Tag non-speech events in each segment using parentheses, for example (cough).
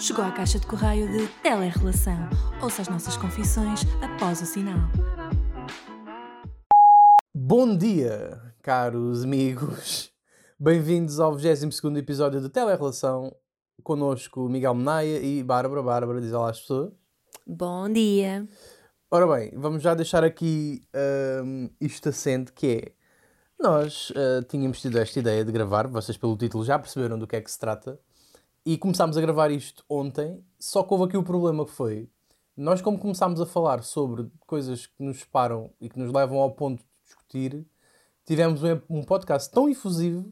Chegou à caixa de correio de Telerrelação. Ouça as nossas confissões após o sinal. Bom dia, caros amigos. Bem-vindos ao 22 episódio de Telerrelação. Conosco Miguel Menaia e Bárbara. Bárbara, diz olá às pessoas. Bom dia. Ora bem, vamos já deixar aqui hum, isto assente, que é... Nós uh, tínhamos tido esta ideia de gravar, vocês pelo título já perceberam do que é que se trata, e começámos a gravar isto ontem, só que houve aqui o problema que foi, nós como começámos a falar sobre coisas que nos separam e que nos levam ao ponto de discutir, tivemos um, podcast tão efusivo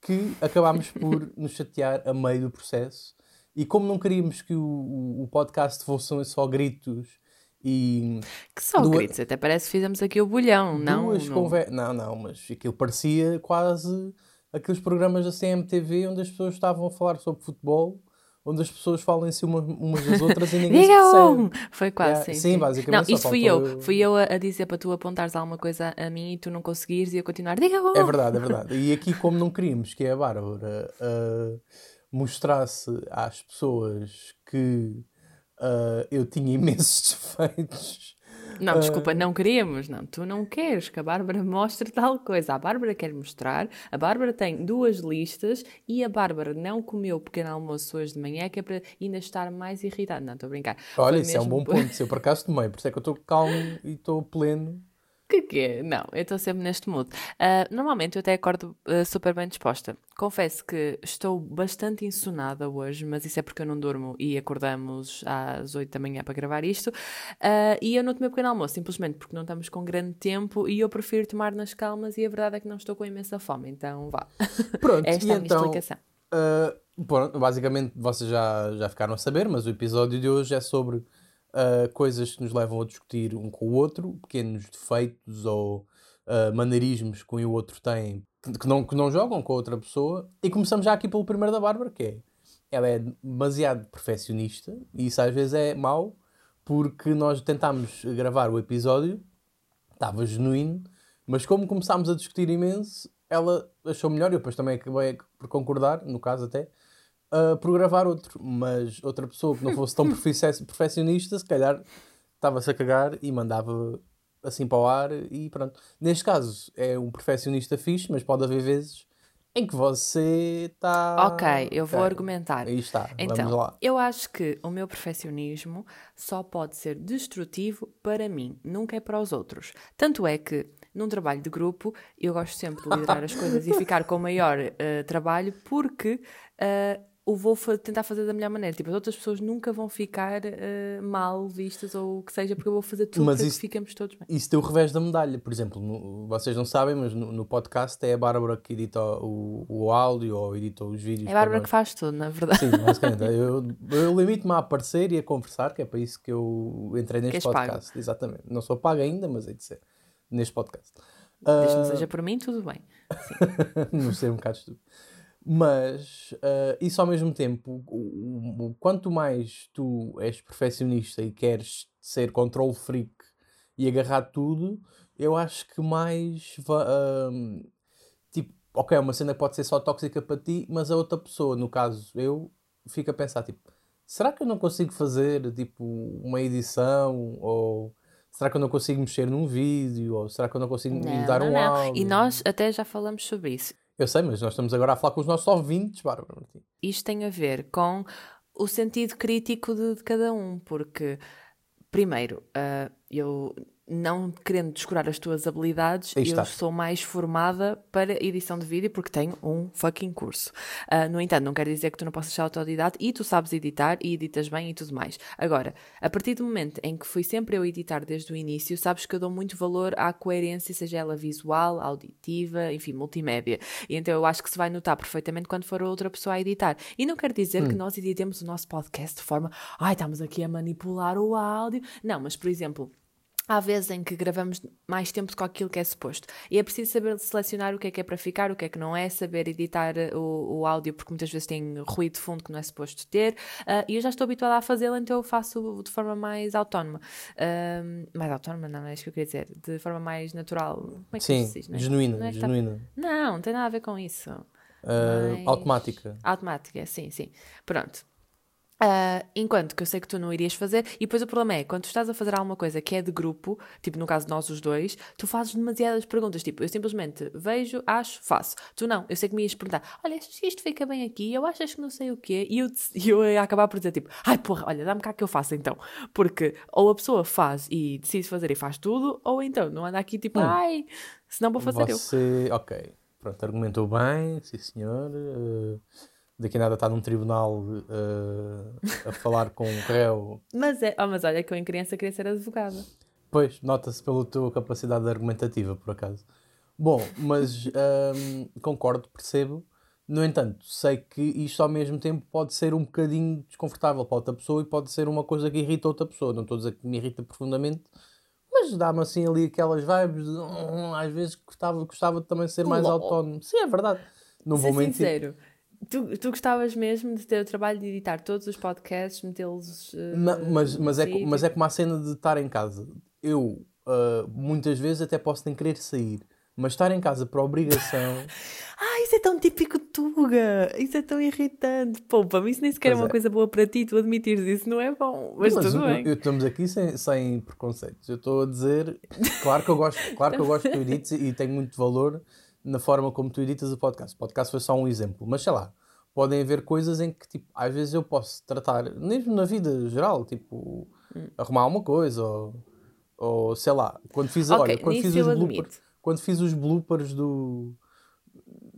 que acabámos (laughs) por nos chatear a meio do processo. E como não queríamos que o, o, podcast fossem só gritos e. Que só duas, gritos, até parece que fizemos aqui o bolhão, não? Não... Conver... não, não, mas aquilo parecia quase aqueles programas da CMTV onde as pessoas estavam a falar sobre futebol onde as pessoas falam em si uma, umas das outras e ninguém Diga se percebe. Um. Foi quase, yeah. sim, sim, sim. basicamente. Não, isso fui eu. Fui eu a, a, dizer para tu apontares alguma coisa a mim e tu não conseguires e eu continuar. Diga um. É verdade, é verdade. E aqui, como não queríamos que a Bárbara uh, mostrasse às pessoas que uh, eu tinha (laughs) imensos defeitos não, desculpa, não queríamos, não. Tu não queres que a Bárbara (laughs) mostre tal coisa. A Bárbara quer mostrar. A Bárbara tem duas listas e a Bárbara não comeu o pequeno almoço hoje de manhã, que é para ainda estar mais irritada. Não, estou a brincar. Olha, Foi isso mesmo... é um bom ponto. Se eu por acaso tomei, por isso é que eu estou calmo e estou pleno que que é? Não, eu estou sempre neste mood. Uh, normalmente eu até acordo uh, super bem disposta. Confesso que estou bastante insonada hoje, mas isso é porque eu não durmo e acordamos às 8 da manhã para gravar isto. Uh, e eu não tomei pequeno almoço, simplesmente porque não estamos com grande tempo e eu prefiro tomar nas calmas e a verdade é que não estou com imensa fome, então vá. (laughs) Pronto, Esta e é a minha então, explicação. pronto, basicamente vocês já, já ficaram a saber, mas o episódio de hoje é sobre uh, coisas que nos levam a discutir um com o outro, pequenos defeitos ou uh, maneirismos que um e o outro têm que não, que não jogam com a outra pessoa. E começamos já aqui pelo primeiro da Bárbara, que é ela é demasiado perfeccionista e isso às vezes é mau porque nós tentámos gravar o episódio, estava genuíno, mas como começámos a discutir imenso, ela achou melhor, eu depois também acabei por concordar, no caso até, uh, por gravar outro. Mas outra pessoa que não fosse tão (laughs) perfeccionista, se calhar estava-se a cagar e mandava assim para o ar e pronto. Neste caso é um perfeccionista fixe, mas pode haver vezes em que você está. Ok, eu vou argumentar. Aí está. Então, eu acho que o meu perfeccionismo só pode ser destrutivo para mim, nunca é para os outros. Tanto é que num trabalho de grupo eu gosto sempre de liderar as coisas e ficar com o maior uh, (laughs) trabalho porque uh, o vou tentar fazer da melhor maneira. Tipo, as outras pessoas nunca vão ficar uh, mal vistas ou o que seja, porque eu vou fazer tudo mas para isso, que ficamos todos bem. Isso tem o revés da medalha. Por exemplo, no, vocês não sabem, mas no, no, podcast é a Bárbara que edita o, o áudio ou edita os vídeos. É a Bárbara que faz tudo, na verdade. Sim, basicamente. eu, eu limito-me a aparecer e a conversar, que é para isso que eu entrei neste podcast. Pago. Exatamente. Não sou pago ainda, mas é de ser. Neste podcast. Desde uh... que seja por mim, tudo bem. (laughs) não sei um bocado estúpido. Mas uh, isso ao mesmo tempo, o, o, quanto mais tu és perfeccionista e queres ser control freak e agarrar tudo, eu acho que mais uh, tipo, ok, uma cena pode ser só tóxica para ti, mas a outra pessoa, no caso eu, fica a pensar tipo, será que eu não consigo fazer tipo uma edição ou será que eu não consigo mexer num vídeo ou será que eu não consigo não, dar um não. áudio? E nós até já falamos sobre isso. Eu sei, mas nós estamos agora a falar com os nossos ouvintes, Bárbara Martins. Isto tem a ver com o sentido crítico de, de cada um, porque, primeiro, uh, eu não querendo descurar as tuas habilidades, eu sou mais formada para edição de vídeo porque tenho um fucking curso. Uh, no entanto, não quer dizer que tu não possas ser autodidata e tu sabes editar e editas bem e tudo mais. Agora, a partir do momento em que fui sempre eu editar desde o início, sabes que eu dou muito valor à coerência, seja ela visual, auditiva, enfim, multimédia. E então eu acho que se vai notar perfeitamente quando for outra pessoa a editar. E não quer dizer hum. que nós editemos o nosso podcast de forma, ai, estamos aqui a manipular o áudio. Não, mas por exemplo, Há vezes em que gravamos mais tempo do que aquilo que é suposto. E é preciso saber selecionar o que é que é para ficar, o que é que não é, saber editar eh, o, o áudio, porque muitas vezes tem ruído de fundo que não é suposto ter. Uh, e eu já estou habituada a fazê-lo, então eu faço de forma mais autónoma. Uh, mais autónoma, não, é isso que eu queria dizer. De forma mais natural. Como é que Sim, se diz? Não é? genuína. Não, é genuína. Tá... não, não tem nada a ver com isso. Uh, mais... Automática. Automática, sim, sim. Pronto. Uh, enquanto que eu sei que tu não irias fazer, e depois o problema é, quando tu estás a fazer alguma coisa que é de grupo, tipo no caso de nós os dois, tu fazes demasiadas perguntas, tipo, eu simplesmente vejo, acho, faço. Tu não, eu sei que me ias perguntar, olha, que isto fica bem aqui? Eu acho que não sei o quê, e eu, eu ia acabar por dizer tipo, ai porra, olha, dá-me cá que eu faço então. Porque ou a pessoa faz e decide fazer e faz tudo, ou então não anda aqui tipo, hum. ai, se não vou fazer Você... eu. Ok, pronto, argumentou bem, sim senhor. Uh daqui a nada está num tribunal uh, a falar com um réu. (laughs) Mas, é, oh, mas olha que eu em criança queria ser advogada. Pois, nota-se pela tua capacidade argumentativa, por acaso. Bom, mas um, ehm, concordo, percebo. No entanto, sei que isto ao mesmo tempo pode ser um bocadinho desconfortável para outra pessoa e pode ser uma coisa que irrita outra pessoa. Não estou a dizer que me irrita profundamente, mas dá-me assim ali aquelas vibes de, hum, às vezes gostava, gostava de também ser mais autónomo. Sim, é verdade. Não vou mentir. sincero, Tu, tu gostavas mesmo de ter o trabalho de editar todos os podcasts, metê-los. Uh, mas, mas, é, mas é como a cena de estar em casa. Eu, uh, muitas vezes, até posso nem querer sair, mas estar em casa por obrigação. (laughs) ah, isso é tão típico Tuga! Isso é tão irritante. Pô, para mim isso nem sequer é uma é. coisa boa para ti, tu admitires isso não é bom. Mas, mas tudo bem. Eu, estamos aqui sem, sem preconceitos. Eu estou a dizer, claro que eu gosto, claro que eu gosto que tu (laughs) edites e tenho muito valor na forma como tu editas o podcast. O podcast foi só um exemplo, mas sei lá, podem haver coisas em que, tipo, às vezes eu posso tratar, mesmo na vida geral, tipo, hum. arrumar uma coisa ou, ou sei lá, quando fiz, okay, olha, quando fiz, os bloopers, quando fiz os bloopers do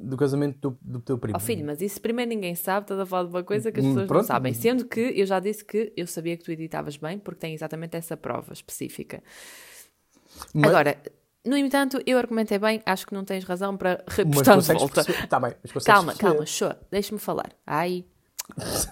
do casamento do, do teu primo. Oh filho, mas isso primeiro ninguém sabe, estás a falar de uma coisa que as hum, pessoas Pronto. não sabem. Sendo que eu já disse que eu sabia que tu editavas bem, porque tem exatamente essa prova específica. Mas... Agora, no entanto, eu argumentei bem, acho que não tens razão para repostar de volta. Tá bem, mas calma, perceber. calma, show, deixa-me falar. Ai,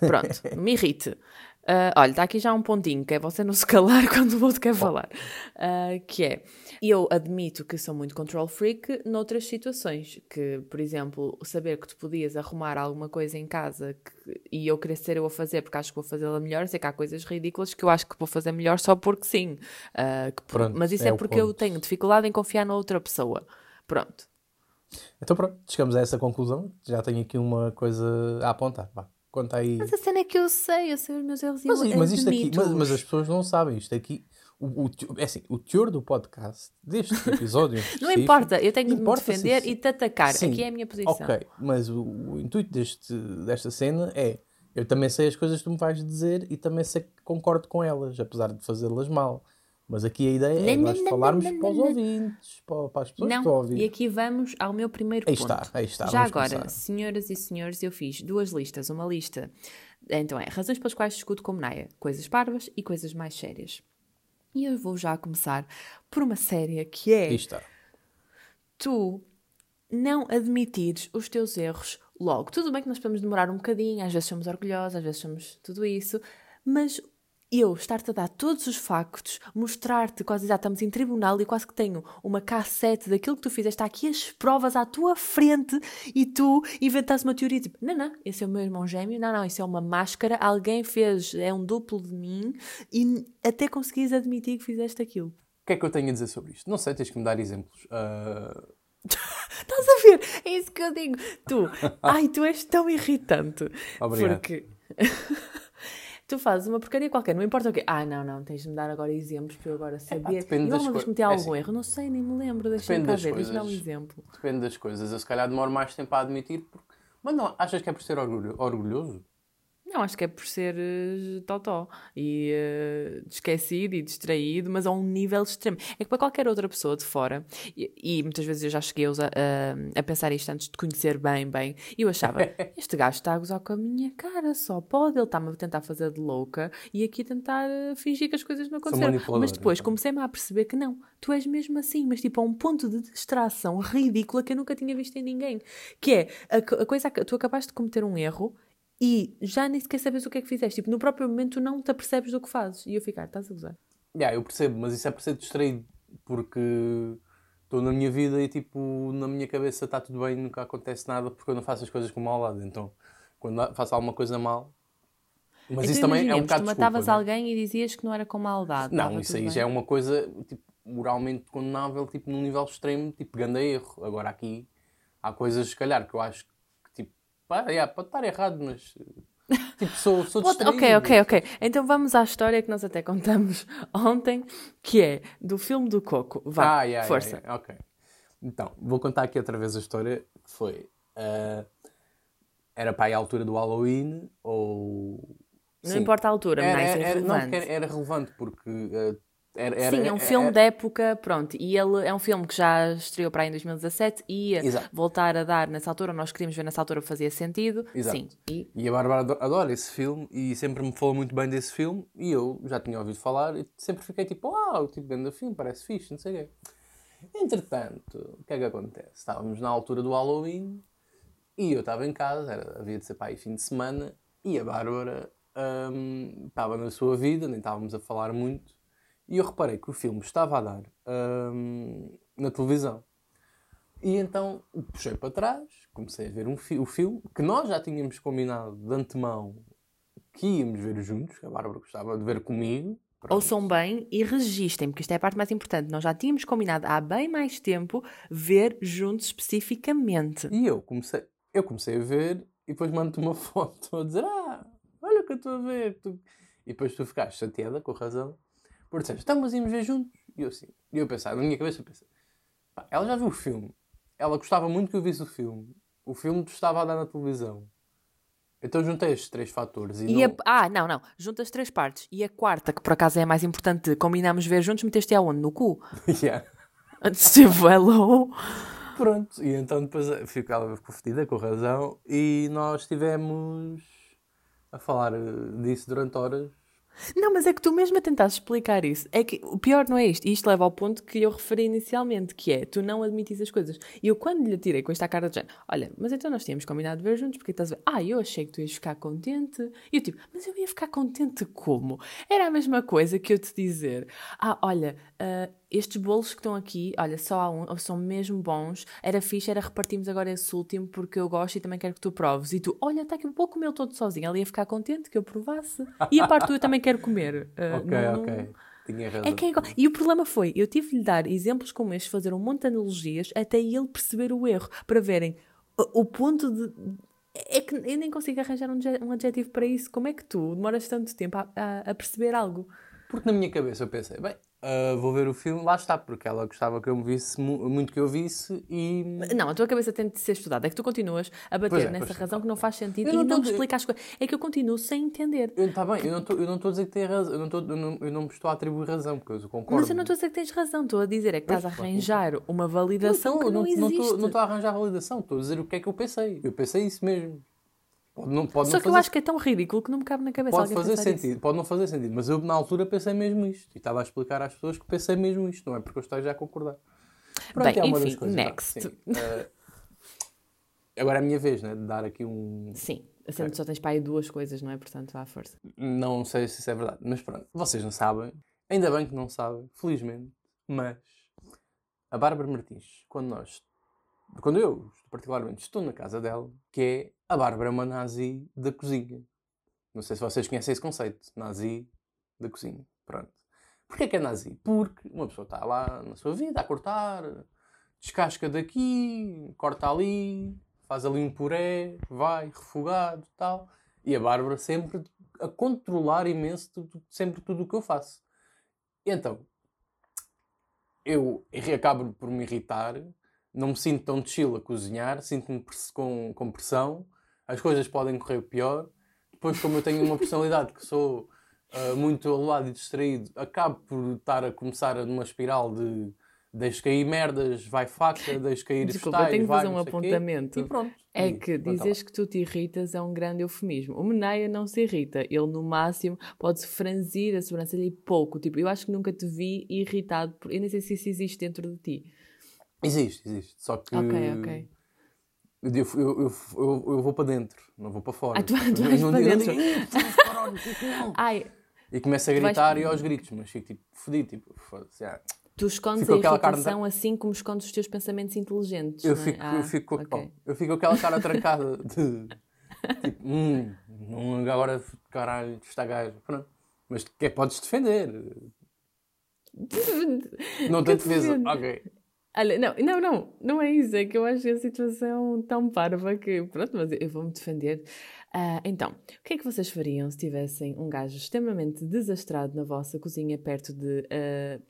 pronto, (laughs) me irrite. Uh, olha, está aqui já um pontinho, que é você não se calar (laughs) quando o outro quer falar. Uh, que é, eu admito que sou muito control freak noutras situações, que, por exemplo, saber que tu podias arrumar alguma coisa em casa que, e eu querer ser eu a fazer porque acho que vou fazê-la melhor, sei que há coisas ridículas que eu acho que vou fazer melhor só porque sim. Uh, que, pronto, mas isso é, é porque eu tenho dificuldade em confiar na outra pessoa. Pronto. Então pronto, chegamos a essa conclusão. Já tenho aqui uma coisa a apontar. Vá. Conta aí. Mas a cena é que eu sei, eu sei os meus erros mas, e mas isto aqui, mas, mas, as pessoas não sabem. Isto aqui, o, o, é assim, o teor do podcast, deste (laughs) episódio. não importa, eu tenho de me defender e te atacar. Sim, aqui é a minha posição. Ok, mas o, o, intuito deste, desta cena é. Eu também sei as coisas que tu me vais dizer e também sei que concordo com elas, apesar de fazê-las mal. Mas aqui a ideia é nós falarmos para os ouvintes, para, para as pessoas não, que estão a ouvir. E aqui vamos ao meu primeiro aí ponto. Está, aí está. Já agora, começar. senhoras e senhores, eu fiz duas listas. Uma lista, então é, razões pelas quais discuto como Naya. Coisas parvas e coisas mais sérias. E eu vou já começar por uma séria que é... Aí está. Tu não admitires os teus erros logo. Tudo bem que nós podemos demorar um bocadinho, às vezes somos orgulhosos, às vezes somos tudo isso, mas eu estar-te a dar todos os factos, mostrar-te quase já estamos em tribunal e quase que tenho uma cassete daquilo que tu fizeste, está aqui as provas à tua frente e tu inventaste uma teoria tipo, não, não, esse é o meu irmão gêmeo, não, não, isso é uma máscara, alguém fez, é um duplo de mim e até conseguis admitir que fizeste aquilo. O que é que eu tenho a dizer sobre isto? Não sei, tens que me dar exemplos. Uh... (laughs) Estás a ver? É isso que eu digo. Tu, (laughs) ai, tu és tão irritante. Obrigado. Porque tu fazes uma porcaria qualquer, não importa o quê. Ah, não, não, tens de me dar agora exemplos para eu agora saber. É, depende e alguma vez cometi é algum assim, erro? Não sei, nem me lembro. Deixa-me cá ver, deixa-me dar um exemplo. Depende das coisas. Eu se calhar demoro mais tempo a admitir, porque... mas não, achas que é por ser orgulhoso? Não, acho que é por ser uh, totó e uh, esquecido e distraído, mas a um nível extremo. É que para qualquer outra pessoa de fora, e, e muitas vezes eu já cheguei a, a, a, pensar isto antes de conhecer bem, bem, e eu achava, (laughs) este gajo está a gozar com a minha cara, só pode, ele está-me a tentar fazer de louca e aqui tentar fingir que as coisas não aconteceram. Mas depois então. comecei-me a perceber que não, tu és mesmo assim, mas tipo a um ponto de distração ridícula que eu nunca tinha visto em ninguém. Que é, a, a coisa, tu acabaste de cometer um erro e já nem sequer sabes o que é que fizeste. Tipo, no próprio momento tu não te apercebes do que fazes. E eu ficar, estás a gozar. Yeah, eu percebo, mas isso é por ser distraído. Porque estou na minha vida e tipo, na minha cabeça está tudo bem, nunca acontece nada porque eu não faço as coisas com mau lado. Então, quando faço alguma coisa mal. Mas então, isso também é um bocado Tu matavas desculpa, alguém né? e dizias que não era com maldade. Não, isso aí bem. já é uma coisa tipo, moralmente condenável, tipo, num nível extremo, tipo, grande erro. Agora aqui há coisas, se calhar, que eu acho Pá, yeah, pode estar errado, mas. Tipo, sou, (laughs) sou. Ok, ok, ok. Então vamos à história que nós até contamos (laughs) ontem, que é do filme do Coco. Vá, ah, yeah, força. Yeah, yeah. ok. Então, vou contar aqui outra vez a história, que foi... Uh, era para a altura do Halloween, ou... Não Sim. importa a altura, era, mas é era, relevante. Não, era, era relevante, porque... Uh, era, era, Sim, é um filme era, da época, pronto, e ele é um filme que já estreou para aí em 2017 e ia Exato. voltar a dar nessa altura, nós queríamos ver nessa altura, fazia sentido. Exato. Sim. E... e a Bárbara adora esse filme e sempre me falou muito bem desse filme e eu já tinha ouvido falar e sempre fiquei tipo, ah, o tipo de filme, parece fixe, não sei o quê. Entretanto, o que é que acontece? Estávamos na altura do Halloween e eu estava em casa, era, havia de ser para aí fim de semana e a Bárbara hum, estava na sua vida, nem estávamos a falar muito e eu reparei que o filme estava a dar hum, na televisão. E então puxei para trás, comecei a ver um fi o filme que nós já tínhamos combinado de antemão que íamos ver juntos, que a Bárbara gostava de ver comigo. Pronto. Ouçam bem e registrem, porque isto é a parte mais importante. Nós já tínhamos combinado há bem mais tempo ver juntos especificamente. E eu comecei, eu comecei a ver e depois mando-te uma (laughs) foto a dizer: Ah, olha o que eu estou a ver. E depois tu ficaste chateada, com razão. Por disseste, então, mas íamos ver juntos. E eu assim, e eu pensava, na minha cabeça eu pensei, pá, ela já viu o filme. Ela gostava muito que eu visse o filme. O filme estava a dar na televisão. Então juntei estes três fatores. E, e não... A... Ah, não, não. Juntas três partes. E a quarta, que por acaso é a mais importante, combinámos ver juntos, meteste aonde? No cu? (laughs) yeah. Tipo, hello. Pronto. E então depois ficou ela confundida, com razão. E nós estivemos a falar eh, disso durante horas não, mas é que tu mesmo a tentar explicar isso. É que o pior não é isto. E isto leva ao ponto que eu referi inicialmente, que é tu não admites as coisas. E eu quando lhe tirei com esta cara de género, olha, mas então nós tínhamos combinado de ver juntos, porque estás a ver? Ah, eu achei que tu ias ficar contente. E eu tipo, mas eu ia ficar contente como? Era a mesma coisa que eu te dizer, ah, olha, uh, estes bolos que estão aqui, olha, só há um, são mesmo bons. Era fixe, era repartimos agora esse último porque eu gosto e também quero que tu proves. E tu, olha, está aqui um pouco comê todo sozinho. Ela ia ficar contente que eu provasse. E a parte tu, eu também quero comer. Uh, (laughs) ok, não, ok. Tinha razão. É que é igual. E o problema foi, eu tive de lhe dar exemplos como estes, fazer um monte de analogias até ele perceber o erro, para verem o, o ponto de. É que eu nem consigo arranjar um, um adjetivo para isso. Como é que tu demoras tanto tempo a, a, a perceber algo? Porque na minha cabeça eu pensei, bem, Uh, vou ver o filme, lá está, porque ela gostava que eu me visse, muito que eu visse e. Não, a tua cabeça tem de ser estudada. É que tu continuas a bater é, nessa razão que não faz sentido eu e não, não te explica as coisas. É que eu continuo sem entender. Está bem, eu não estou a dizer que tem razão, eu não, tô, eu, não, eu não me estou a atribuir razão, porque eu concordo. Mas eu não estou a dizer que tens razão, estou a dizer é que estás a arranjar uma validação não, que não, não existe. Não estou a arranjar validação, estou a dizer o que é que eu pensei. Eu pensei isso mesmo. Pode não, pode Só que fazer... eu acho que é tão ridículo que não me cabe na cabeça. Pode fazer sentido, isso. pode não fazer sentido, mas eu na altura pensei mesmo isto. E estava a explicar às pessoas que pensei mesmo isto, não é porque eu estou já a concordar. Pronto, Bem, é uma enfim, das coisas. Next. Uh, agora é a minha vez, né? De dar aqui um. Sim, sempre okay. só tens para aí duas coisas, não é? Portanto, vá à força. Não sei se isso é verdade, mas pronto. Vocês não sabem, ainda bem que não sabem, felizmente, mas a Bárbara Martins, quando nós. Quando eu, particularmente, estou na casa dela, que é a Bárbara uma nazi da cozinha. Não sei se vocês conhecem esse conceito. Nazi da cozinha. Pronto. Porquê que é nazi? Porque uma pessoa está lá na sua vida a cortar, descasca daqui, corta ali, faz ali um puré, vai, refogado tal. E a Bárbara sempre a controlar imenso tudo, sempre tudo o que eu faço. E então, eu acabo por me irritar, não me sinto tão chill a cozinhar, sinto-me com, com pressão as coisas podem correr pior. Depois, como eu tenho uma personalidade que sou uh, muito alado e distraído, acabo por estar a começar numa espiral de deixo cair merdas, vai faca, deixo cair Desculpa, vegetais, tenho que fazer um apontamento. E pronto. É e, que dizes que tu te irritas é um grande eufemismo. O Meneia não se irrita. Ele, no máximo, pode-se franzir a sobrancelha e pouco. Tipo, eu acho que nunca te vi irritado. Por... Eu nem sei se isso existe dentro de ti. Existe, existe. Só que... Ok, ok. Eu, eu, eu, eu, eu vou para dentro, não vou para fora. Ah, tu, (laughs) tu vais para dentro. (laughs) Ai, e começo a gritar vais... e aos gritos, mas fico tipo fodido, tipo, foda-se. Ah. Tu escondes fico a irritação assim como escondes os teus pensamentos inteligentes. Eu, fico, ah, eu, fico, okay. eu fico com aquela cara trancada de tipo, hum, agora caralho, está gajo. Pronto. Mas que é, podes defender. (laughs) não tem defesa. Ok. Olha, não, não, não, não é isso. É que eu acho a situação tão parva que. Pronto, mas eu vou-me defender. Uh, então, o que é que vocês fariam se tivessem um gajo extremamente desastrado na vossa cozinha, perto de uh,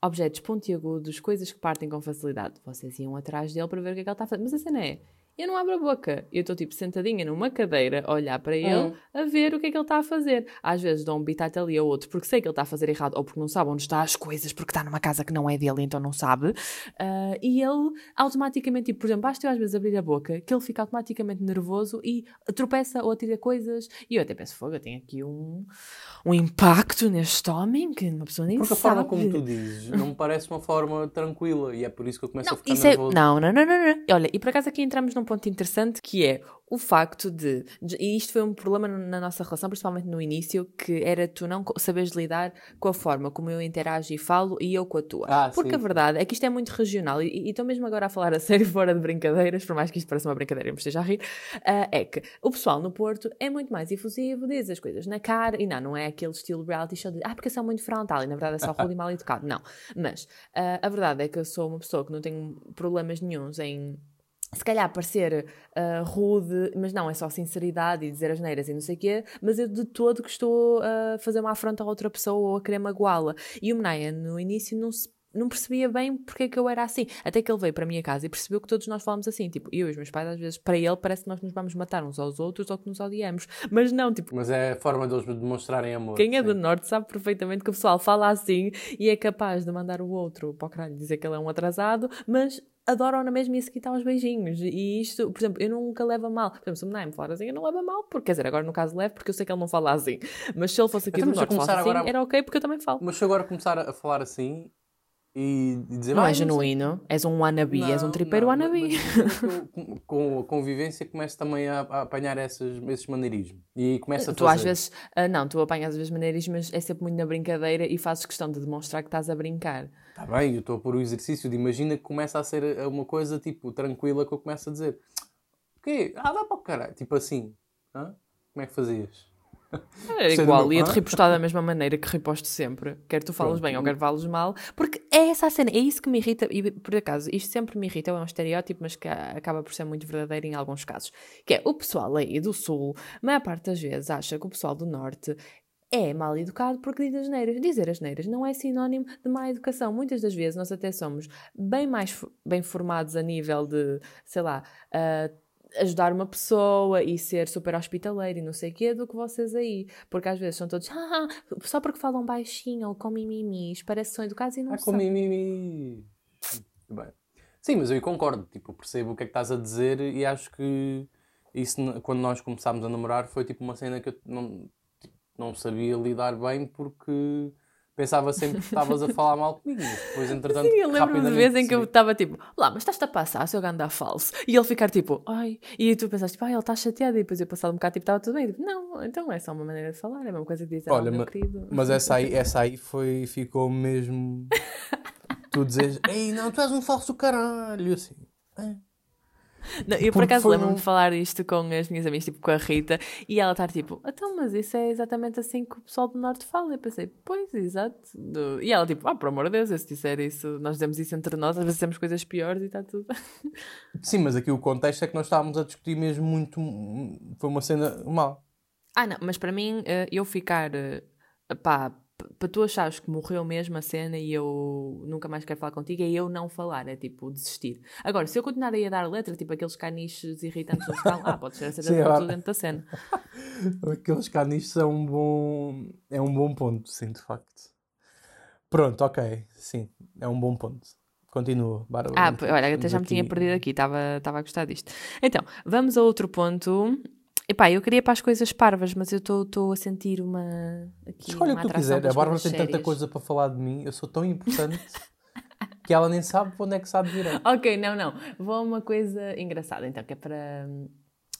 objetos pontiagudos, coisas que partem com facilidade? Vocês iam atrás dele para ver o que é que ele está a fazer. Mas a cena é eu não abro a boca. Eu estou tipo sentadinha numa cadeira a olhar para ele, hum. a ver o que é que ele está a fazer. Às vezes dou um bitate ali a outro porque sei que ele está a fazer errado ou porque não sabe onde está as coisas, porque está numa casa que não é dele, então não sabe. Uh, e ele automaticamente, tipo, por exemplo, basta eu às vezes abrir a boca que ele fica automaticamente nervoso e tropeça ou atira coisas. E eu até penso, fogo, eu tenho aqui um, um impacto neste homem que uma pessoa nem porque sabe. Porque a forma como tu dizes não me parece uma forma tranquila e é por isso que eu começo não, a ficar é nervoso. É... Não, não, não, não, não. Olha, e por acaso aqui entramos num ponto interessante que é o facto de, e isto foi um problema na nossa relação, principalmente no início, que era tu não saberes lidar com a forma como eu interajo e falo e eu com a tua. Ah, Porque sim. a verdade é que isto é muito regional e estou mesmo agora a falar a sério (laughs) fora de brincadeiras, por mais que isto pareça uma brincadeira e me esteja a rir, uh, é que o pessoal no Porto é muito mais efusivo, diz as coisas na cara e não, não é aquele estilo reality show de ah, porque eu sou muito frontal e na verdade é só (laughs) rude e mal educado. Não. Mas uh, a verdade é que eu sou uma pessoa que não tem problemas nenhums em se calhar parecer uh, rude, mas não, é só sinceridade e dizer as neiras e não sei o quê, mas eu de todo que estou a fazer uma afronta a outra pessoa ou a querer magoá-la. E o Menaya, no início, não se não percebia bem porque é que eu era assim. Até que ele veio para a minha casa e percebeu que todos nós falamos assim. Tipo, eu e os meus pais, às vezes, para ele, parece que nós nos vamos matar uns aos outros ou que nos odiamos. Mas não, tipo. Mas é a forma deles demonstrarem amor. Quem é do Norte sabe perfeitamente que o pessoal fala assim e é capaz de mandar o outro para o caralho dizer que ele é um atrasado, mas adoram na mesma e se quitar os beijinhos. E isto, por exemplo, eu nunca levo a mal. Por exemplo, se o me falar assim, eu não levo a mal, porque quer dizer, agora no caso levo, porque eu sei que ele não fala assim. Mas se ele fosse aqui então, do Norte falar assim, agora... era ok, porque eu também falo. Mas se agora começar a falar assim, e, dizer não é genuíno, és um wannabe, não, és um tripeiro não, wannabe. com, com a convivência começo também a, a, apanhar esses, esses maneirismos e começa a Tu às vezes, uh, não, tu apanhas às vezes maneirismos, mas é sempre muito na brincadeira e fazes questão de demonstrar que estás a brincar. Está bem, eu estou a pôr o exercício de imagina que começa a ser uma coisa tipo tranquila que eu começo a dizer o quê? Ah, dá para o caralho, tipo assim, Hã? como é que fazias? (laughs) É igual, ia-te repostar da mesma maneira que reposto sempre. Quer tu falas bem ou quer falas mal, porque é essa a cena, é isso que me irrita, e por acaso, isto sempre me irrita, é um estereótipo, mas que acaba por ser muito verdadeiro em alguns casos. Que é o pessoal aí do Sul, a maior parte das vezes acha que o pessoal do Norte é mal educado porque diz as neiras. Dizer as neiras não é sinónimo de má educação. Muitas das vezes nós até somos bem mais bem formados a nível de, sei lá, uh, ajudar uma pessoa e ser super hospitaleiro e não sei o quê do que vocês aí. Porque às vezes são todos, ah, só porque falam baixinho ou com mimimis, parece que são educados e não ah, são. com mimimi. Bem. Sim, mas eu concordo, tipo, percebo o que é que estás a dizer e acho que isso, quando nós começámos a namorar, foi tipo uma cena que eu não, tipo, não sabia lidar bem porque pensava sempre que estavas a falar mal comigo, mas depois, entretanto, Sim, eu lembro-me de vez em que eu estava tipo, lá, mas estás-te a passar, seu ganda falso. E ele ficar tipo, ai, e tu pensaste, tipo, ai, ele está chateado. E depois eu passado um bocado, tipo, estava tudo bem. Tipo, não, então é só uma maneira de falar, é a mesma coisa que dizer, Olha, oh, meu querido. Mas essa aí, essa aí foi, ficou mesmo. tu dizes, ei, não, tu és um falso caralho, assim. É. Não, eu por acaso lembro-me de falar isto com as minhas amigas, tipo com a Rita, e ela estar tipo, então, mas isso é exatamente assim que o pessoal do Norte fala. Eu pensei, pois, exato. E ela tipo, ah, por amor de Deus, se disser isso, nós dizemos isso entre nós, às vezes temos coisas piores e está tudo. (laughs) Sim, mas aqui o contexto é que nós estávamos a discutir mesmo muito. Foi uma cena mal. Ah, não, mas para mim, eh, eu ficar, eh, pá, para tu achares que morreu mesmo a cena e eu nunca mais quero falar contigo, é eu não falar, é tipo desistir. Agora, se eu continuar aí a dar letra, tipo aqueles caniches irritantes no final, ah, pode ser a (laughs) dentro da cena. (laughs) aqueles caniches são um bom. é um bom ponto, sim, de facto. Pronto, ok, sim, é um bom ponto. Continua, Bárbara. Ah, olha, até já me tinha perdido aqui, estava a gostar disto. Então, vamos a outro ponto Epá, eu queria para as coisas parvas, mas eu estou a sentir uma. Aqui, Escolha o que tu quiser. A Bárbara tem sérias. tanta coisa para falar de mim, eu sou tão importante (laughs) que ela nem sabe onde é que sabe virar. Ok, não, não. Vou a uma coisa engraçada, então, que é para,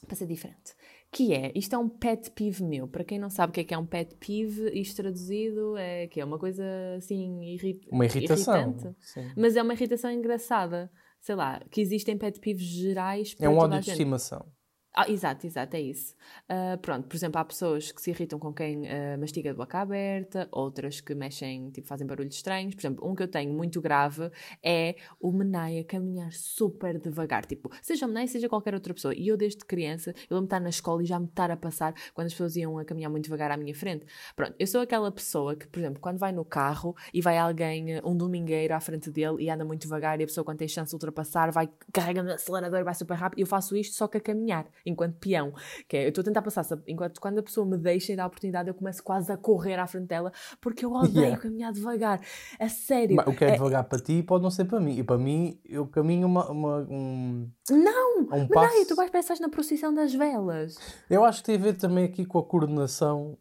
para ser diferente. Que é, isto é um pet peeve meu. Para quem não sabe o que é que é um pet peeve, isto traduzido é que é uma coisa assim irrit... uma irritação, irritante, mas é uma irritação engraçada. Sei lá, que existem pet peeves gerais para É um ódio de estimação. Ah, exato, exato, é isso. Uh, pronto, por exemplo, há pessoas que se irritam com quem uh, mastiga de boca aberta, outras que mexem, tipo, fazem barulhos estranhos. Por exemplo, um que eu tenho muito grave é o Menai a caminhar super devagar. Tipo, seja o Menai, seja qualquer outra pessoa. E eu, desde criança, eu lembro estar na escola e já me estar a passar quando as pessoas iam a caminhar muito devagar à minha frente. Pronto, eu sou aquela pessoa que, por exemplo, quando vai no carro e vai alguém, um domingueiro à frente dele e anda muito devagar e a pessoa, quando tem chance de ultrapassar, vai carregando o acelerador e vai super rápido, eu faço isto só que a caminhar enquanto peão. Que é, eu estou a tentar passar, enquanto quando a pessoa me deixa e dá a oportunidade, eu começo quase a correr à frente dela, porque eu odeio yeah. caminhar devagar. A sério. Mas o que é, é, devagar para ti pode não ser para mim. E para mim, eu caminho uma, uma um. Não! Um passo... não, tu vais pensar na procissão das velas. Eu acho que tem a ver também aqui com a coordenação.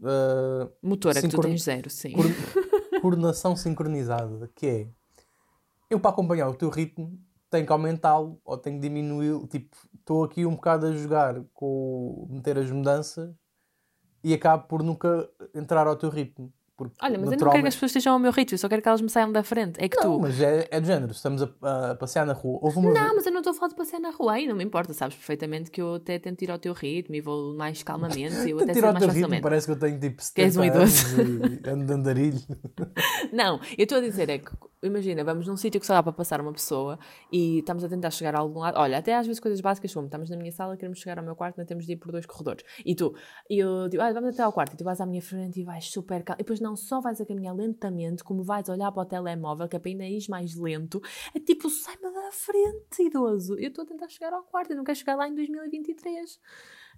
Uh, Motora, que tu tens zero, sim. coordenação sincronizada, que é eu para acompanhar o teu ritmo tenho que aumentá-lo ou tenho que diminuí-lo. Tipo, estou aqui um bocado a jogar com meter as mudanças e acabo por nunca entrar ao teu ritmo. Porque, Olha, mas naturalmente... eu não quero que as pessoas estejam ao meu ritmo, eu só quero que elas me saiam da frente. É que não, tu. Mas é, é do género, estamos a, a passear na rua. Houve uma... Não, mas eu não estou a falar de passear na rua aí, não me importa, sabes perfeitamente que eu até tento ir ao teu ritmo e vou mais calmamente (laughs) eu até sei mais facilmente. Ritmo, parece que eu tenho tipo 70 que és um idoso. e ando de andarilho. (laughs) não, eu estou a dizer é que imagina, vamos num sítio que só dá para passar uma pessoa e estamos a tentar chegar a algum lado. Olha, até às vezes coisas básicas como estamos na minha sala, queremos chegar ao meu quarto, não temos de ir por dois corredores. E tu, e eu digo, ah, vamos até ao quarto, e tu vais à minha frente e vais super calmo. E depois não só vais a caminhar lentamente, como vais olhar para o telemóvel, que é para ainda mais lento, é tipo, sai-me da frente, idoso. Eu estou a tentar chegar ao quarto, eu não quero chegar lá em 2023.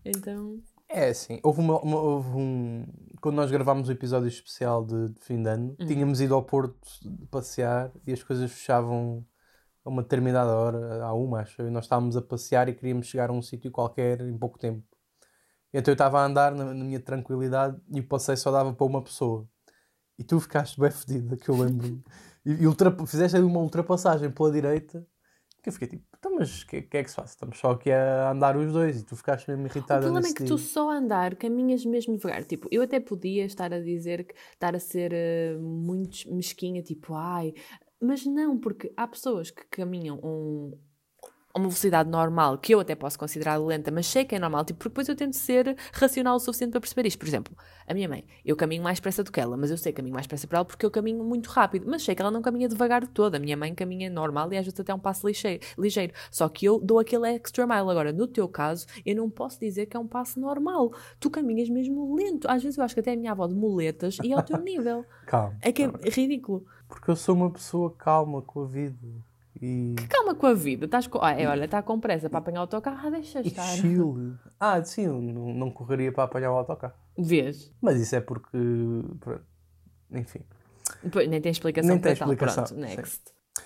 Então. É assim, houve, uma, uma, houve um. Quando nós gravámos o episódio especial de, de fim de ano, uhum. tínhamos ido ao Porto passear e as coisas fechavam a uma determinada hora, à uma, acho. E nós estávamos a passear e queríamos chegar a um sítio qualquer em pouco tempo. Então eu estava a andar na, na, minha tranquilidade e o passeio só dava para uma pessoa. E tu ficaste bem fedida, que eu lembro. (laughs) e, e fizeste aí uma ultrapassagem pela direita que eu fiquei tipo, mas o que, que, é que se faz? Estamos só aqui a andar os dois e tu ficaste mesmo irritada. O problema é que dia. tu só andar caminhas mesmo devagar. Tipo, eu até podia estar a dizer que estar a ser uh, muito mesquinha, tipo, ai. Mas não, porque há pessoas que caminham um, a uma velocidade normal, que eu até posso considerar lenta, mas sei que é normal, tipo, porque depois eu tento ser racional o suficiente para perceber isto. Por exemplo, a minha mãe, eu caminho mais depressa do que ela, mas eu sei que caminho mais depressa para ela porque eu caminho muito rápido, mas sei que ela não caminha devagar de todo. A minha mãe caminha normal e às vezes até um passo ligeiro, ligeiro. Só que eu dou aquele extra mile. Agora, no teu caso, eu não posso dizer que é um passo normal. Tu caminhas mesmo lento. Às vezes eu acho que até a minha avó de muletas e ao teu (laughs) nível. calma. É que é ridículo. Porque eu sou uma pessoa calma com a vida. E... Que calma com a vida. Estás com... Ah, é, olha, está com pressa para apanhar o autocarro, ah, deixa estar. E chill. (laughs) Ah, sim, não, não correria para apanhar o autocarro. Vês? Mas isso é porque. Enfim. Pois, nem tem explicação. Nem tem explicação. Pronto, next. Sim.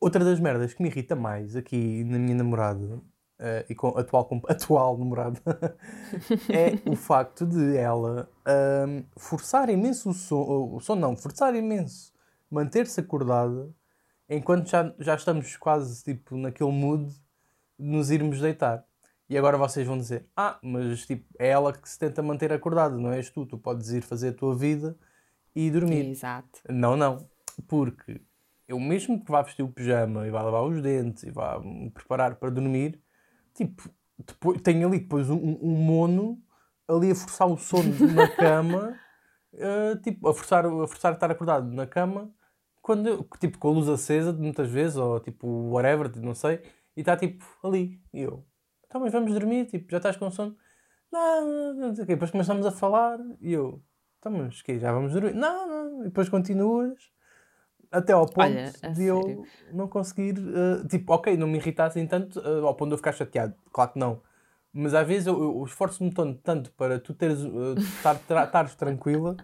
Outra das merdas que me irrita mais aqui na minha namorada uh, e com atual, com, atual namorada (laughs) é o facto de ela uh, forçar imenso o som, o som não, forçar imenso manter-se acordada enquanto já, já estamos quase tipo naquele mood de nos irmos deitar. E agora vocês vão dizer: Ah, mas tipo, é ela que se tenta manter acordada, não és tu. Tu podes ir fazer a tua vida e dormir. Exato. Não, não. Porque eu mesmo que vá vestir o pijama e vá lavar os dentes e vá me preparar para dormir, tipo, depois, tenho ali depois um, um mono ali a forçar o sono na (laughs) cama, uh, tipo, a forçar, a forçar a estar acordado na cama quando, tipo, com a luz acesa, muitas vezes, ou tipo, whatever, não sei, e está tipo ali. E eu, então, mas vamos dormir, tipo, já estás com sono? Não, não sei o quê. Depois começamos a falar, e eu, então, mas que já vamos dormir? Não, não, e depois continuas. Até ao ponto Olha, de eu não conseguir, uh, tipo, ok, não me irritar assim tanto, uh, ao ponto de eu ficar chateado. Claro que não. Mas às vezes eu, eu esforço-me tanto, tanto para tu teres, uh, estares tranquila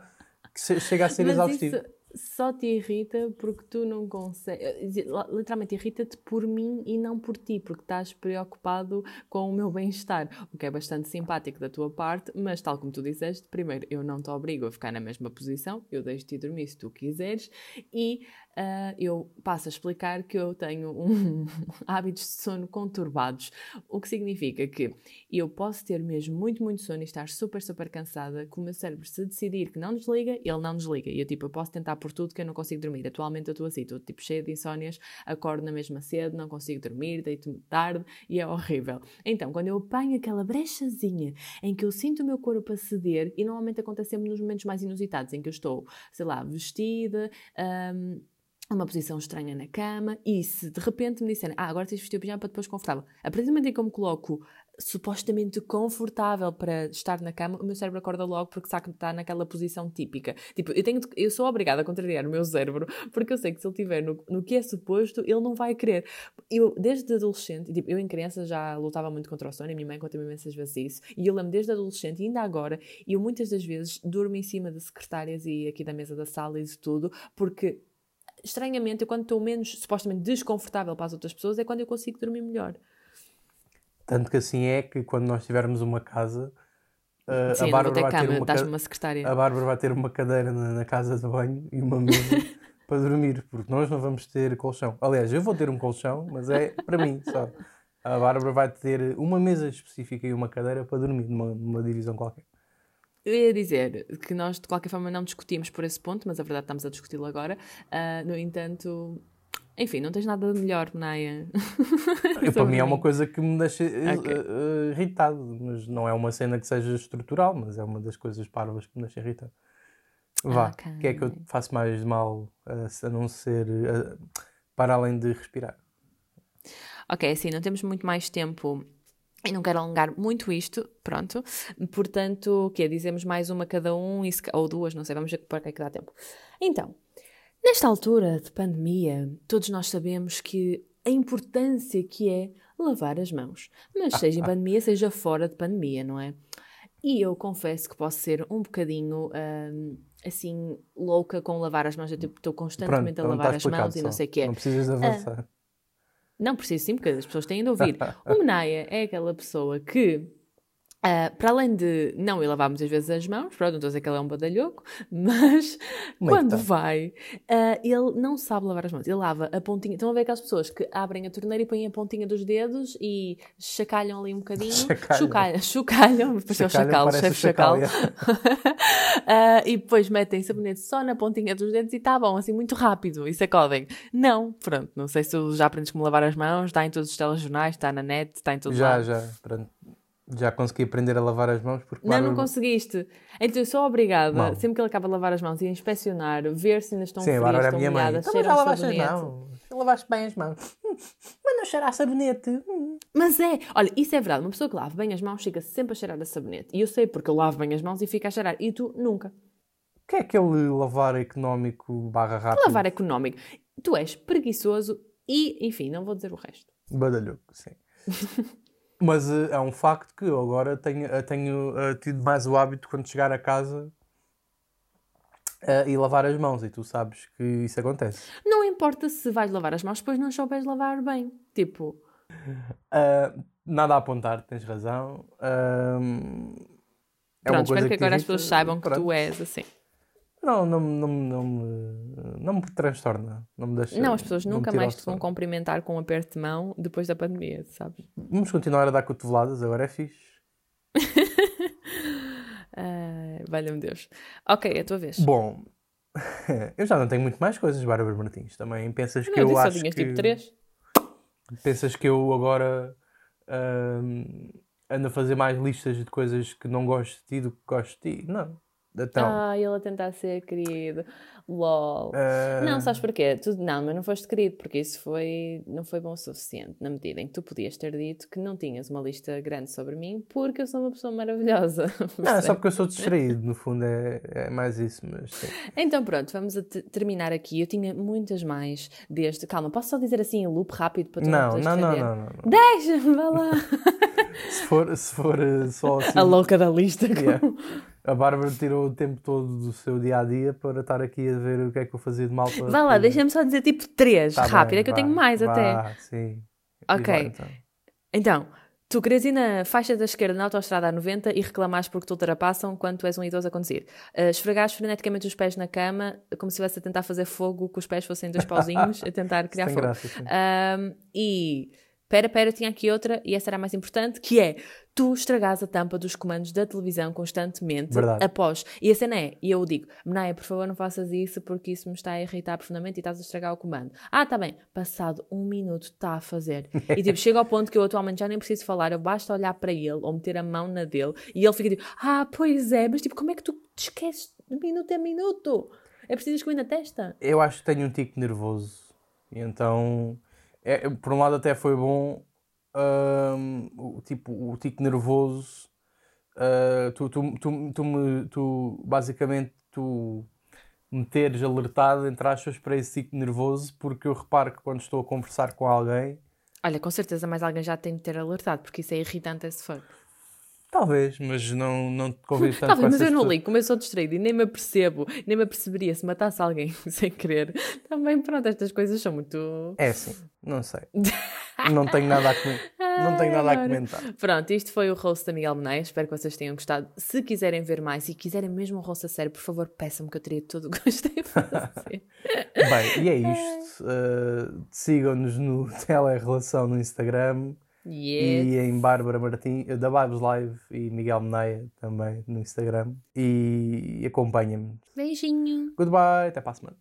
que chega a ser exaustivo. Isso só te irrita porque tu não consegues. Eh, literalmente irrita-te por mim e não por ti, porque estás preocupado com o meu bem-estar, o que é bastante simpático da tua parte, mas tal como tu disseste, primeiro, eu não te obrigo a ficar na mesma posição, eu deixo-te dormir se tu quiseres, e uh, eu passo a explicar que eu tenho um (laughs) hábitos de sono conturbados, o que significa que eu posso ter mesmo muito, muito sono e estar super, super cansada, que o meu cérebro se decidir que não desliga, ele não desliga. E eu, tipo, eu posso tentar por tudo que eu não consigo dormir. Atualmente eu estou assim, estou, tipo, cheia de insónias, acordo na mesma cedo, não consigo dormir, deito-me tarde e é horrível. Então, quando eu apanho aquela brechazinha em que eu sinto o meu corpo a ceder, e normalmente acontece sempre nos momentos mais inusitados, em que eu estou, sei lá, vestida, um, uma posição estranha na cama e se de repente me disserem ah, agora tens de vestir o pijama para depois confortável a partir do momento em que eu me coloco supostamente confortável para estar na cama, o meu cérebro acorda logo porque sabe que está naquela posição típica. Tipo, eu, tenho, eu sou obrigada a contrariar o meu cérebro porque eu sei que se ele estiver no, no que é suposto, ele não vai querer. Eu, desde adolescente, tipo, eu em criança já lutava muito contra o sono, a minha mãe conta-me imensas vezes isso, e eu lembro desde adolescente e ainda agora, eu muitas das vezes durmo em cima de secretárias e aqui da mesa da sala e de tudo, porque estranhamente, eu quando estou menos supostamente desconfortável para as outras pessoas, é quando eu consigo dormir melhor. Tanto que assim é que quando nós tivermos uma casa, uh, Sim, a Bárbara vai cama, ter uma, uma secretária. A Bárbara vai ter uma cadeira na, na casa de banho e uma mesa (laughs) para dormir, porque nós não vamos ter colchão. Aliás, eu vou ter um colchão, mas é para mim só. A Bárbara vai ter uma mesa específica e uma cadeira para dormir numa, numa divisão qualquer. Eu ia dizer que nós, de qualquer forma, não discutimos por esse ponto, mas a verdade estamos a discuti-lo agora. Uh, no entanto, enfim, não tens nada de melhor, Naya. (laughs) para mim é uma coisa que me deixa eh, okay. uh, irritado, mas não é uma cena que seja estrutural, mas é uma das coisas parvas que me deixa irritado. Vá, o okay. que é que eu faço mais mal a não ser uh, para além de respirar? Ok, assim, não temos muito mais tempo e não quero alongar muito isto, pronto. Portanto, o que Dizemos mais uma cada um, ou duas, não sei, vamos ver para que é que dá tempo. Então, nesta altura de pandemia, todos nós sabemos que a importância que é lavar as mãos. Mas seja em (laughs) pandemia, seja fora de pandemia, não é? E eu confesso que posso ser um bocadinho hum, assim louca com lavar as mãos. Eu tipo, estou constantemente Pronto, a lavar as mãos e não sei o que é. Não precisas avançar. Uh, não preciso sim, porque as pessoas têm de ouvir. (laughs) O Menaya é aquela pessoa que Uh, para além de não ir lavar muitas vezes as mãos, pronto, não estou a dizer que ele é um badalhoco, (laughs) mas quando vai, uh, ele não sabe lavar as mãos. Ele lava a pontinha. Estão a ver aquelas pessoas que abrem a torneira e põem a pontinha dos dedos e chacalham ali um bocadinho. Chacalham. Chocalham, (laughs) pareceu o chacal, chefe chacal. uh, (laughs) e depois metem sabonete só na pontinha dos dedos e está bom, assim, muito rápido. E sacodem. Não, pronto, não sei se já aprendes como lavar as mãos, está em todos os telejornais, está na net, está em todos Já, lado. já, pronto. Já consegui aprender a lavar as mãos porque. Não, não conseguiste. Então eu sou obrigada, sempre que ele acaba de lavar as mãos, a inspecionar, ver se ainda estão Sim, frias, estão molhadas, mãe. Então, já lavaste as mãos. Lavaste bem as mãos. Hum, mas não cheirar a sabonete. Hum. Mas é, olha, isso é verdade. Uma pessoa que lava bem as mãos fica sempre a cheirar a sabonete. E eu sei porque eu lavo bem as mãos e fica a cheirar. E tu nunca. O que é aquele lavar económico barra rápido? Lavar económico. Tu és preguiçoso e, enfim, não vou dizer o resto. Badalhoco, sim. (laughs) Mas uh, é um facto que eu agora tenho, uh, tenho uh, tido mais o hábito quando chegar a casa e lavar as mãos, e tu sabes que isso acontece. Não importa se vais lavar as mãos, depois não souberes lavar bem. Tipo. nada a apontar, tens razão. é Pronto, espero que, que agora as pessoas saibam que tu és assim. Não, não, não, não, me, não me transtorna. Não me deixa. Não, as pessoas nunca mais te vão cumprimentar com um aperto de mão depois da pandemia, sabes? Vamos continuar a dar cotoveladas, agora é fixe. (laughs) uh, Valha-me Deus. Ok, é a tua vez. Bom, (laughs) eu já não tenho muito mais coisas, Bárbara Martins. Também pensas que não, eu acho que... tipo três? Pensas que eu agora uh, ando a fazer mais listas de coisas que não gosto de ti do que gosto de ti? Não. Então, ah, ele a tentar ser querido. LOL. Uh... Não, sabes porquê? Tu, não, mas não foste querido, porque isso foi, não foi bom o suficiente, na medida em que tu podias ter dito que não tinhas uma lista grande sobre mim, porque eu sou uma pessoa maravilhosa. (laughs) Não, é só porque eu sou distraído, no fundo é, é mais isso. Mas, sim. Então pronto, vamos terminar aqui. Eu tinha muitas mais desde. Calma, posso só dizer assim em loop rápido para tu não, não, não, não, não, não. Deixa-me, vá lá. (laughs) se, for, se for eh, só assim. A louca da lista. Yeah. A Bárbara tirou o tempo todo do seu dia a dia para estar aqui a ver o que é que eu fazia de mal para. Vá lá, deixa-me só dizer tipo três, tá rápido, bem, é que vá, eu tenho mais vá, até. Sim. Ok. Então. então, Tu queres ir na faixa da esquerda na autostrada A90 e reclamares porque te ultrapassam quando tu és um idoso a conduzir. Uh, esfregares freneticamente os pés na cama, como se estivesse a tentar fazer fogo, que os pés fossem dois pauzinhos, (laughs) a tentar criar fogo. Graça, uh, e Pera, pera, tinha aqui outra, e essa era a mais importante, que é tu estragas a tampa dos comandos da televisão constantemente Verdade. após. E a cena é, e eu digo, Menaia, por favor, não faças isso porque isso me está a irritar profundamente e estás a estragar o comando. Ah, tá bem. Passado um minuto está a fazer. E tipo, (laughs) chega ao ponto que eu atualmente já nem preciso falar, eu basta olhar para ele ou meter a mão na dele e ele fica tipo, ah, pois é, mas tipo, como é que tu te esqueces de minuto a minuto? É preciso escrever na testa? Eu acho que tenho um tico nervoso. E então é, por um lado até foi bom, um, o, tipo, o tico nervoso, uh, tu, tu, tu, tu, me, tu, basicamente, tu me teres alertado, entre aspas, para esse tico nervoso, porque eu reparo que quando estou a conversar com alguém... Olha, com certeza mais alguém já tem de ter alertado, porque isso é irritante esse fuck. Talvez, mas não, não te convido (laughs) tanto Talvez, mas eu não ligo, como eu sou distraído e nem me apercebo, nem me aperceberia se matasse alguém (laughs) sem querer. Também, pronto, estas coisas são muito. É sim, não sei. (laughs) não tenho nada a comentar. Não tenho nada a comentar. Pronto, isto foi o rosto da Miguel Meneia. Espero que vocês tenham gostado. Se quiserem ver mais e quiserem mesmo um rosto a sério, por favor, peçam-me que eu teria todo o gosto em fazer. (laughs) Bem, e é isto. Uh, Sigam-nos no (laughs) Telerelação no Instagram. Yes. E em Bárbara Martins, da Vibes Live e Miguel Meneia também no Instagram. E acompanha-me. Beijinho. Goodbye, até para a semana.